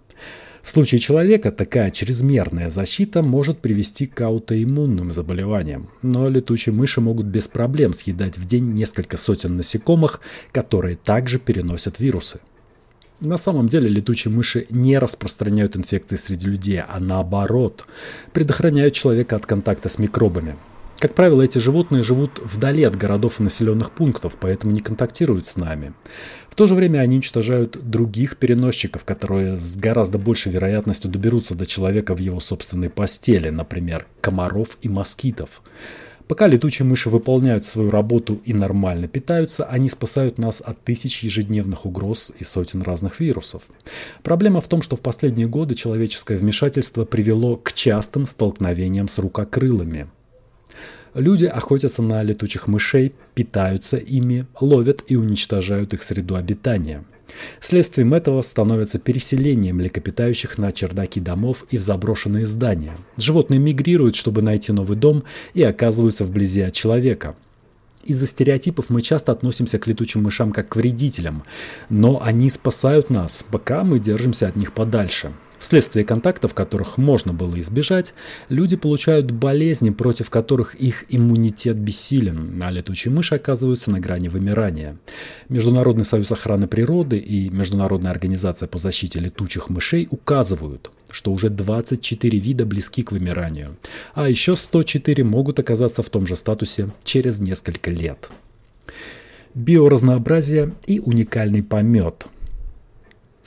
В случае человека такая чрезмерная защита может привести к аутоиммунным заболеваниям, но летучие мыши могут без проблем съедать в день несколько сотен насекомых, которые также переносят вирусы. На самом деле летучие мыши не распространяют инфекции среди людей, а наоборот, предохраняют человека от контакта с микробами. Как правило, эти животные живут вдали от городов и населенных пунктов, поэтому не контактируют с нами. В то же время они уничтожают других переносчиков, которые с гораздо большей вероятностью доберутся до человека в его собственной постели, например, комаров и москитов. Пока летучие мыши выполняют свою работу и нормально питаются, они спасают нас от тысяч ежедневных угроз и сотен разных вирусов. Проблема в том, что в последние годы человеческое вмешательство привело к частым столкновениям с рукокрылыми. Люди охотятся на летучих мышей, питаются ими, ловят и уничтожают их среду обитания – Следствием этого становится переселение млекопитающих на чердаки домов и в заброшенные здания. Животные мигрируют, чтобы найти новый дом и оказываются вблизи от человека. Из-за стереотипов мы часто относимся к летучим мышам как к вредителям, но они спасают нас, пока мы держимся от них подальше. Вследствие контактов, которых можно было избежать, люди получают болезни, против которых их иммунитет бессилен, а летучие мыши оказываются на грани вымирания. Международный союз охраны природы и Международная организация по защите летучих мышей указывают, что уже 24 вида близки к вымиранию, а еще 104 могут оказаться в том же статусе через несколько лет. Биоразнообразие и уникальный помет –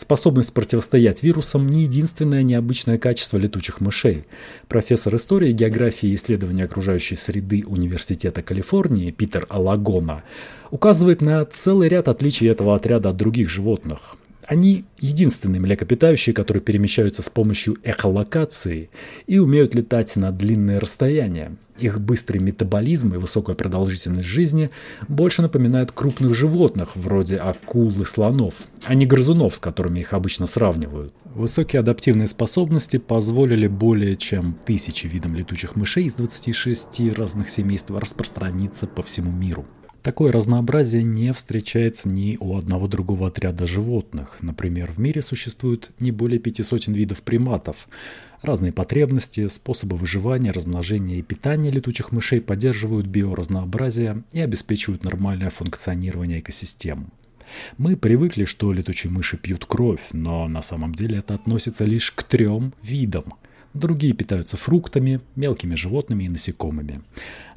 Способность противостоять вирусам – не единственное необычное качество летучих мышей. Профессор истории, географии и исследования окружающей среды Университета Калифорнии Питер Алагона указывает на целый ряд отличий этого отряда от других животных. Они единственные млекопитающие, которые перемещаются с помощью эхолокации и умеют летать на длинные расстояния. Их быстрый метаболизм и высокая продолжительность жизни больше напоминают крупных животных, вроде акул и слонов, а не грызунов, с которыми их обычно сравнивают. Высокие адаптивные способности позволили более чем тысячи видам летучих мышей из 26 разных семейств распространиться по всему миру. Такое разнообразие не встречается ни у одного другого отряда животных. Например, в мире существует не более пяти сотен видов приматов. Разные потребности, способы выживания, размножения и питания летучих мышей поддерживают биоразнообразие и обеспечивают нормальное функционирование экосистем. Мы привыкли, что летучие мыши пьют кровь, но на самом деле это относится лишь к трем видам – Другие питаются фруктами, мелкими животными и насекомыми.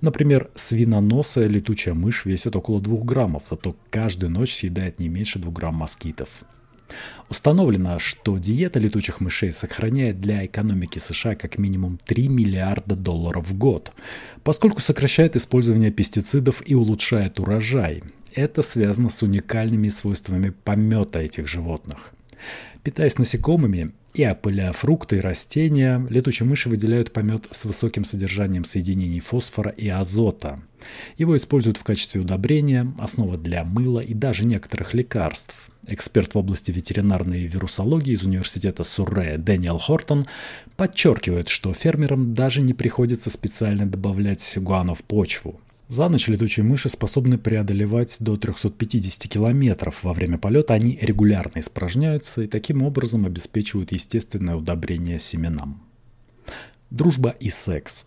Например, свиноносая летучая мышь весит около 2 граммов, зато каждую ночь съедает не меньше 2 грамм москитов. Установлено, что диета летучих мышей сохраняет для экономики США как минимум 3 миллиарда долларов в год, поскольку сокращает использование пестицидов и улучшает урожай. Это связано с уникальными свойствами помета этих животных. Питаясь насекомыми и опыляя фрукты и растения, летучие мыши выделяют помет с высоким содержанием соединений фосфора и азота. Его используют в качестве удобрения, основа для мыла и даже некоторых лекарств. Эксперт в области ветеринарной вирусологии из университета Сурре Дэниел Хортон подчеркивает, что фермерам даже не приходится специально добавлять гуану в почву. За ночь летучие мыши способны преодолевать до 350 километров. Во время полета они регулярно испражняются и таким образом обеспечивают естественное удобрение семенам. Дружба и секс.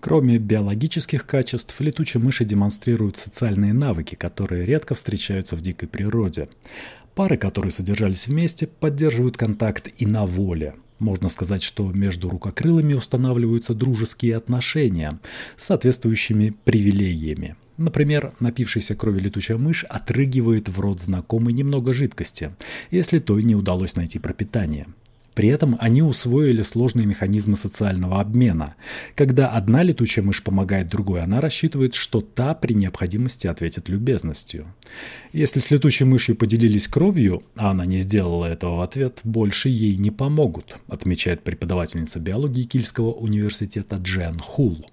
Кроме биологических качеств, летучие мыши демонстрируют социальные навыки, которые редко встречаются в дикой природе. Пары, которые содержались вместе, поддерживают контакт и на воле. Можно сказать, что между рукокрылыми устанавливаются дружеские отношения с соответствующими привилегиями. Например, напившаяся крови летучая мышь отрыгивает в рот знакомой немного жидкости, если той не удалось найти пропитание – при этом они усвоили сложные механизмы социального обмена. Когда одна летучая мышь помогает другой, она рассчитывает, что та при необходимости ответит любезностью. Если с летучей мышью поделились кровью, а она не сделала этого в ответ, больше ей не помогут, отмечает преподавательница биологии Кильского университета Джен Хул.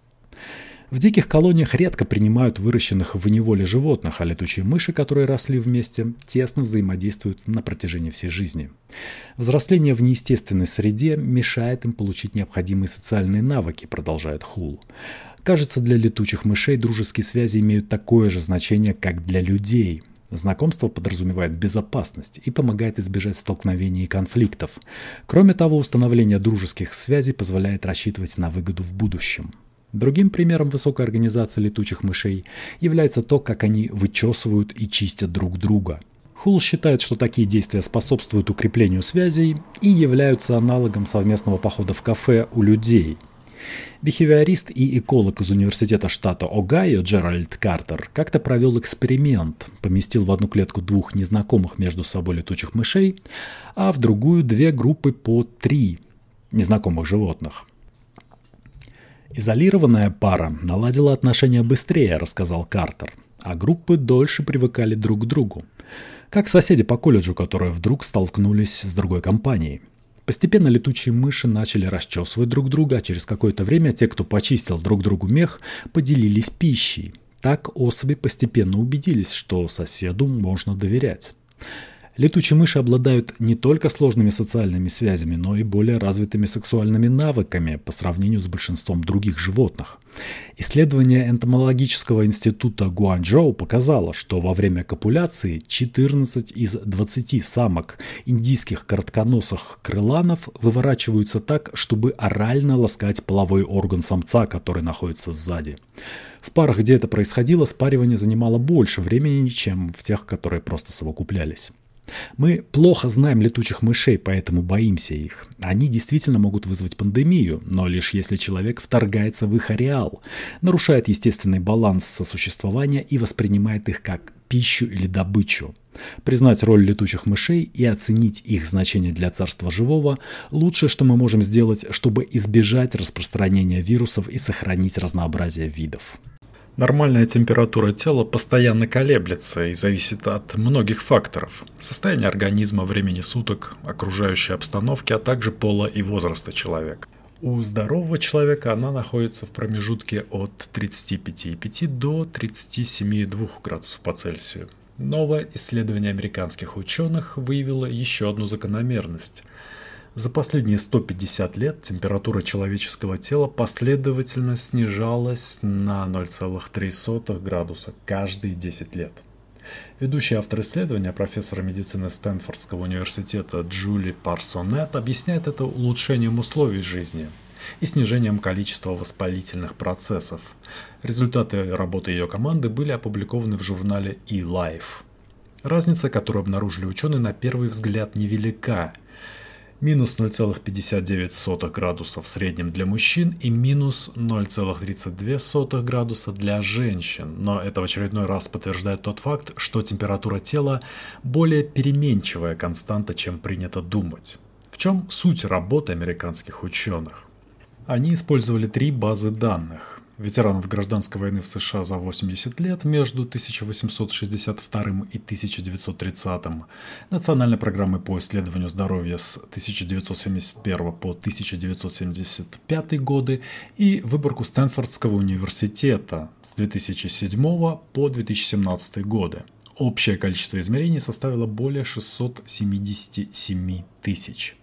В диких колониях редко принимают выращенных в неволе животных, а летучие мыши, которые росли вместе, тесно взаимодействуют на протяжении всей жизни. Взросление в неестественной среде мешает им получить необходимые социальные навыки, продолжает Хул. Кажется, для летучих мышей дружеские связи имеют такое же значение, как для людей. Знакомство подразумевает безопасность и помогает избежать столкновений и конфликтов. Кроме того, установление дружеских связей позволяет рассчитывать на выгоду в будущем. Другим примером высокой организации летучих мышей является то, как они вычесывают и чистят друг друга. Хул считает, что такие действия способствуют укреплению связей и являются аналогом совместного похода в кафе у людей. Бихевиорист и эколог из университета штата Огайо Джеральд Картер как-то провел эксперимент, поместил в одну клетку двух незнакомых между собой летучих мышей, а в другую две группы по три незнакомых животных – Изолированная пара наладила отношения быстрее, рассказал Картер, а группы дольше привыкали друг к другу. Как соседи по колледжу, которые вдруг столкнулись с другой компанией. Постепенно летучие мыши начали расчесывать друг друга, а через какое-то время те, кто почистил друг другу мех, поделились пищей. Так особи постепенно убедились, что соседу можно доверять. Летучие мыши обладают не только сложными социальными связями, но и более развитыми сексуальными навыками по сравнению с большинством других животных. Исследование энтомологического института Гуанчжоу показало, что во время копуляции 14 из 20 самок индийских коротконосых крыланов выворачиваются так, чтобы орально ласкать половой орган самца, который находится сзади. В парах, где это происходило, спаривание занимало больше времени, чем в тех, которые просто совокуплялись. Мы плохо знаем летучих мышей, поэтому боимся их. Они действительно могут вызвать пандемию, но лишь если человек вторгается в их ареал, нарушает естественный баланс сосуществования и воспринимает их как пищу или добычу. Признать роль летучих мышей и оценить их значение для царства живого – лучшее, что мы можем сделать, чтобы избежать распространения вирусов и сохранить разнообразие видов. Нормальная температура тела постоянно колеблется и зависит от многих факторов. Состояние организма, времени суток, окружающей обстановки, а также пола и возраста человека. У здорового человека она находится в промежутке от 35,5 до 37,2 градусов по Цельсию. Новое исследование американских ученых выявило еще одну закономерность – за последние 150 лет температура человеческого тела последовательно снижалась на 0,3 градуса каждые 10 лет. Ведущий автор исследования, профессор медицины Стэнфордского университета Джули Парсонет, объясняет это улучшением условий жизни и снижением количества воспалительных процессов. Результаты работы ее команды были опубликованы в журнале eLife. Разница, которую обнаружили ученые, на первый взгляд невелика – минус 0,59 градуса в среднем для мужчин и минус 0,32 градуса для женщин. Но это в очередной раз подтверждает тот факт, что температура тела более переменчивая константа, чем принято думать. В чем суть работы американских ученых? Они использовали три базы данных. Ветеранов гражданской войны в США за 80 лет между 1862 и 1930, национальной программы по исследованию здоровья с 1971 по 1975 годы и выборку Стэнфордского университета с 2007 по 2017 годы. Общее количество измерений составило более 677 тысяч.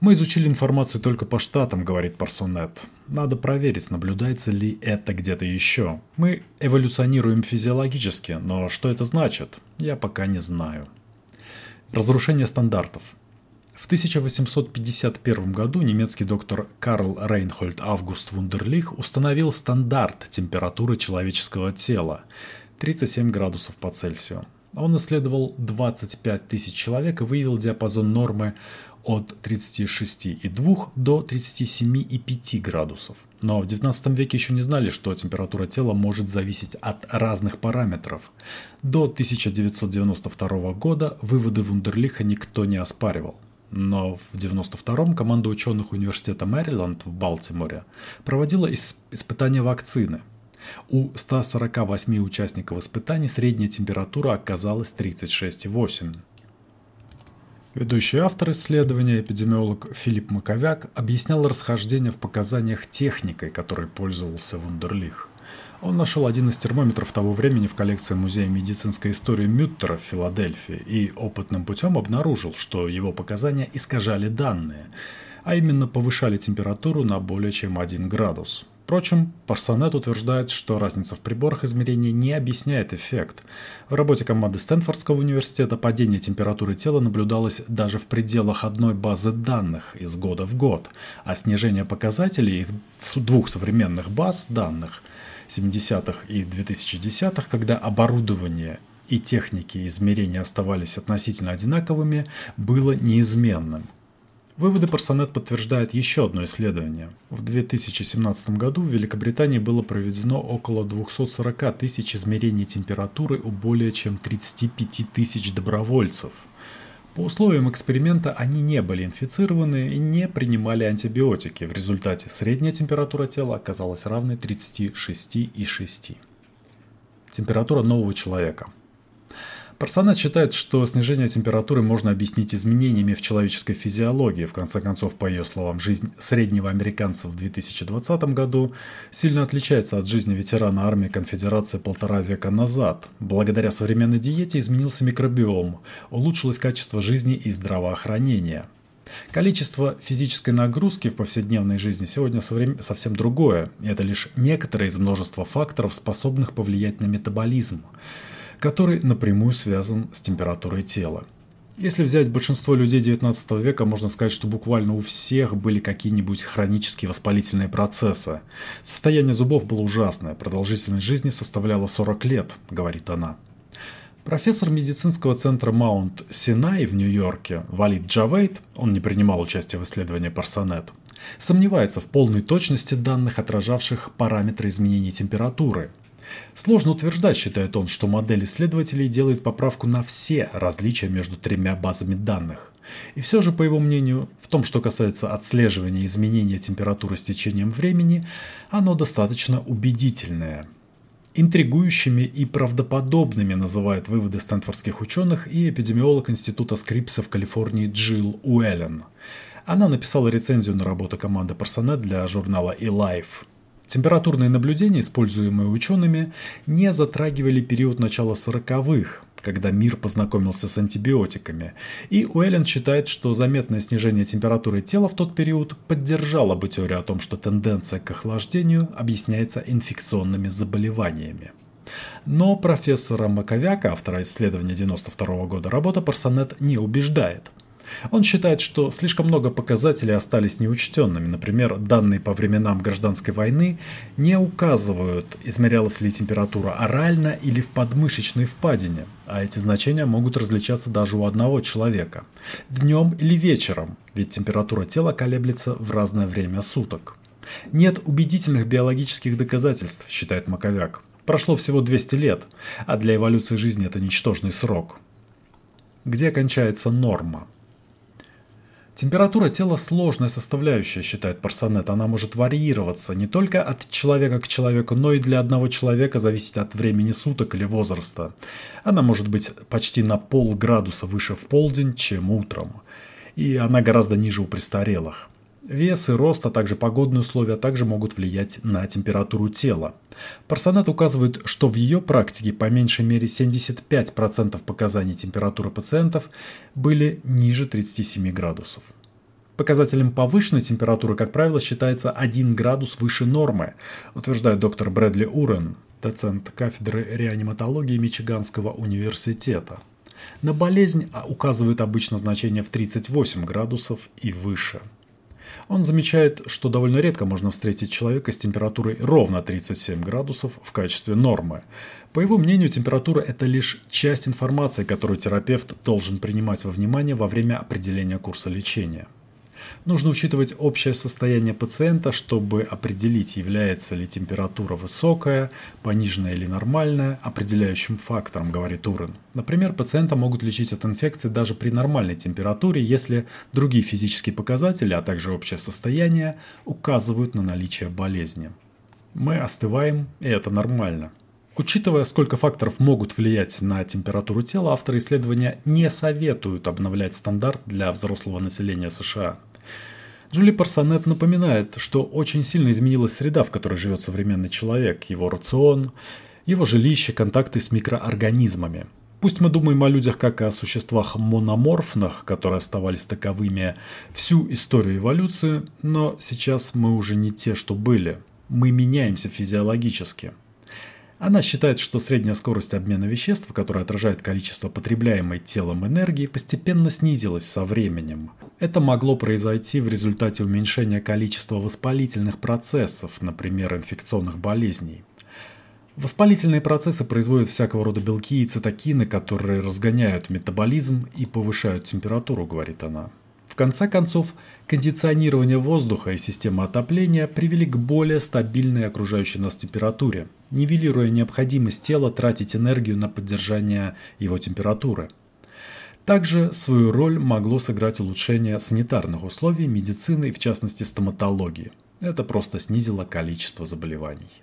Мы изучили информацию только по штатам, говорит Парсонет. Надо проверить, наблюдается ли это где-то еще. Мы эволюционируем физиологически, но что это значит, я пока не знаю. Разрушение стандартов. В 1851 году немецкий доктор Карл Рейнхольд Август Вундерлих установил стандарт температуры человеческого тела – 37 градусов по Цельсию. Он исследовал 25 тысяч человек и выявил диапазон нормы от 36,2 до 37,5 градусов. Но в 19 веке еще не знали, что температура тела может зависеть от разных параметров. До 1992 года выводы Вундерлиха никто не оспаривал. Но в 1992-м команда ученых университета Мэриленд в Балтиморе проводила испытания вакцины. У 148 участников испытаний средняя температура оказалась 36,8. Ведущий автор исследования, эпидемиолог Филипп Маковяк, объяснял расхождение в показаниях техникой, которой пользовался Вундерлих. Он нашел один из термометров того времени в коллекции Музея медицинской истории Мюттера в Филадельфии и опытным путем обнаружил, что его показания искажали данные, а именно повышали температуру на более чем 1 градус. Впрочем, Парсонет утверждает, что разница в приборах измерения не объясняет эффект. В работе команды Стэнфордского университета падение температуры тела наблюдалось даже в пределах одной базы данных из года в год, а снижение показателей их двух современных баз данных 70-х и 2010-х, когда оборудование и техники измерения оставались относительно одинаковыми, было неизменным. Выводы Парсонет подтверждает еще одно исследование. В 2017 году в Великобритании было проведено около 240 тысяч измерений температуры у более чем 35 тысяч добровольцев. По условиям эксперимента они не были инфицированы и не принимали антибиотики. В результате средняя температура тела оказалась равной 36,6. Температура нового человека – Парсонет считает, что снижение температуры можно объяснить изменениями в человеческой физиологии. В конце концов, по ее словам, жизнь среднего американца в 2020 году сильно отличается от жизни ветерана армии конфедерации полтора века назад. Благодаря современной диете изменился микробиом, улучшилось качество жизни и здравоохранения. Количество физической нагрузки в повседневной жизни сегодня совсем другое. Это лишь некоторые из множества факторов, способных повлиять на метаболизм который напрямую связан с температурой тела. Если взять большинство людей 19 века, можно сказать, что буквально у всех были какие-нибудь хронические воспалительные процессы. Состояние зубов было ужасное, продолжительность жизни составляла 40 лет, говорит она. Профессор медицинского центра Маунт Синай в Нью-Йорке Валид Джавейд, он не принимал участия в исследовании Парсонет, сомневается в полной точности данных, отражавших параметры изменений температуры – Сложно утверждать, считает он, что модель исследователей делает поправку на все различия между тремя базами данных. И все же, по его мнению, в том, что касается отслеживания изменения температуры с течением времени, оно достаточно убедительное. Интригующими и правдоподобными называют выводы стэнфордских ученых и эпидемиолог Института Скрипса в Калифорнии Джилл Уэллен. Она написала рецензию на работу команды Парсонет для журнала eLife. Температурные наблюдения, используемые учеными, не затрагивали период начала 40-х, когда мир познакомился с антибиотиками, и Уэллен считает, что заметное снижение температуры тела в тот период поддержало бы теорию о том, что тенденция к охлаждению объясняется инфекционными заболеваниями. Но профессора Маковяка, автора исследования 92 года, работа Парсонет не убеждает – он считает, что слишком много показателей остались неучтенными. Например, данные по временам гражданской войны не указывают, измерялась ли температура орально или в подмышечной впадине, а эти значения могут различаться даже у одного человека. Днем или вечером, ведь температура тела колеблется в разное время суток. Нет убедительных биологических доказательств, считает Маковяк. Прошло всего 200 лет, а для эволюции жизни это ничтожный срок. Где кончается норма? Температура тела – сложная составляющая, считает Парсонет. Она может варьироваться не только от человека к человеку, но и для одного человека зависеть от времени суток или возраста. Она может быть почти на полградуса выше в полдень, чем утром. И она гораздо ниже у престарелых. Вес и рост, а также погодные условия также могут влиять на температуру тела. Парсонат указывает, что в ее практике по меньшей мере 75% показаний температуры пациентов были ниже 37 градусов. Показателем повышенной температуры, как правило, считается 1 градус выше нормы, утверждает доктор Брэдли Урен, доцент кафедры реаниматологии Мичиганского университета. На болезнь указывают обычно значение в 38 градусов и выше – он замечает, что довольно редко можно встретить человека с температурой ровно 37 градусов в качестве нормы. По его мнению, температура – это лишь часть информации, которую терапевт должен принимать во внимание во время определения курса лечения. Нужно учитывать общее состояние пациента, чтобы определить, является ли температура высокая, пониженная или нормальная, определяющим фактором, говорит Урен. Например, пациента могут лечить от инфекции даже при нормальной температуре, если другие физические показатели, а также общее состояние указывают на наличие болезни. Мы остываем, и это нормально. Учитывая, сколько факторов могут влиять на температуру тела, авторы исследования не советуют обновлять стандарт для взрослого населения США. Джули Парсонет напоминает, что очень сильно изменилась среда, в которой живет современный человек, его рацион, его жилище, контакты с микроорганизмами. Пусть мы думаем о людях как о существах мономорфных, которые оставались таковыми всю историю эволюции, но сейчас мы уже не те, что были. Мы меняемся физиологически. Она считает, что средняя скорость обмена веществ, которая отражает количество потребляемой телом энергии, постепенно снизилась со временем. Это могло произойти в результате уменьшения количества воспалительных процессов, например, инфекционных болезней. Воспалительные процессы производят всякого рода белки и цитокины, которые разгоняют метаболизм и повышают температуру, говорит она конце концов, кондиционирование воздуха и система отопления привели к более стабильной окружающей нас температуре, нивелируя необходимость тела тратить энергию на поддержание его температуры. Также свою роль могло сыграть улучшение санитарных условий медицины в частности стоматологии. Это просто снизило количество заболеваний.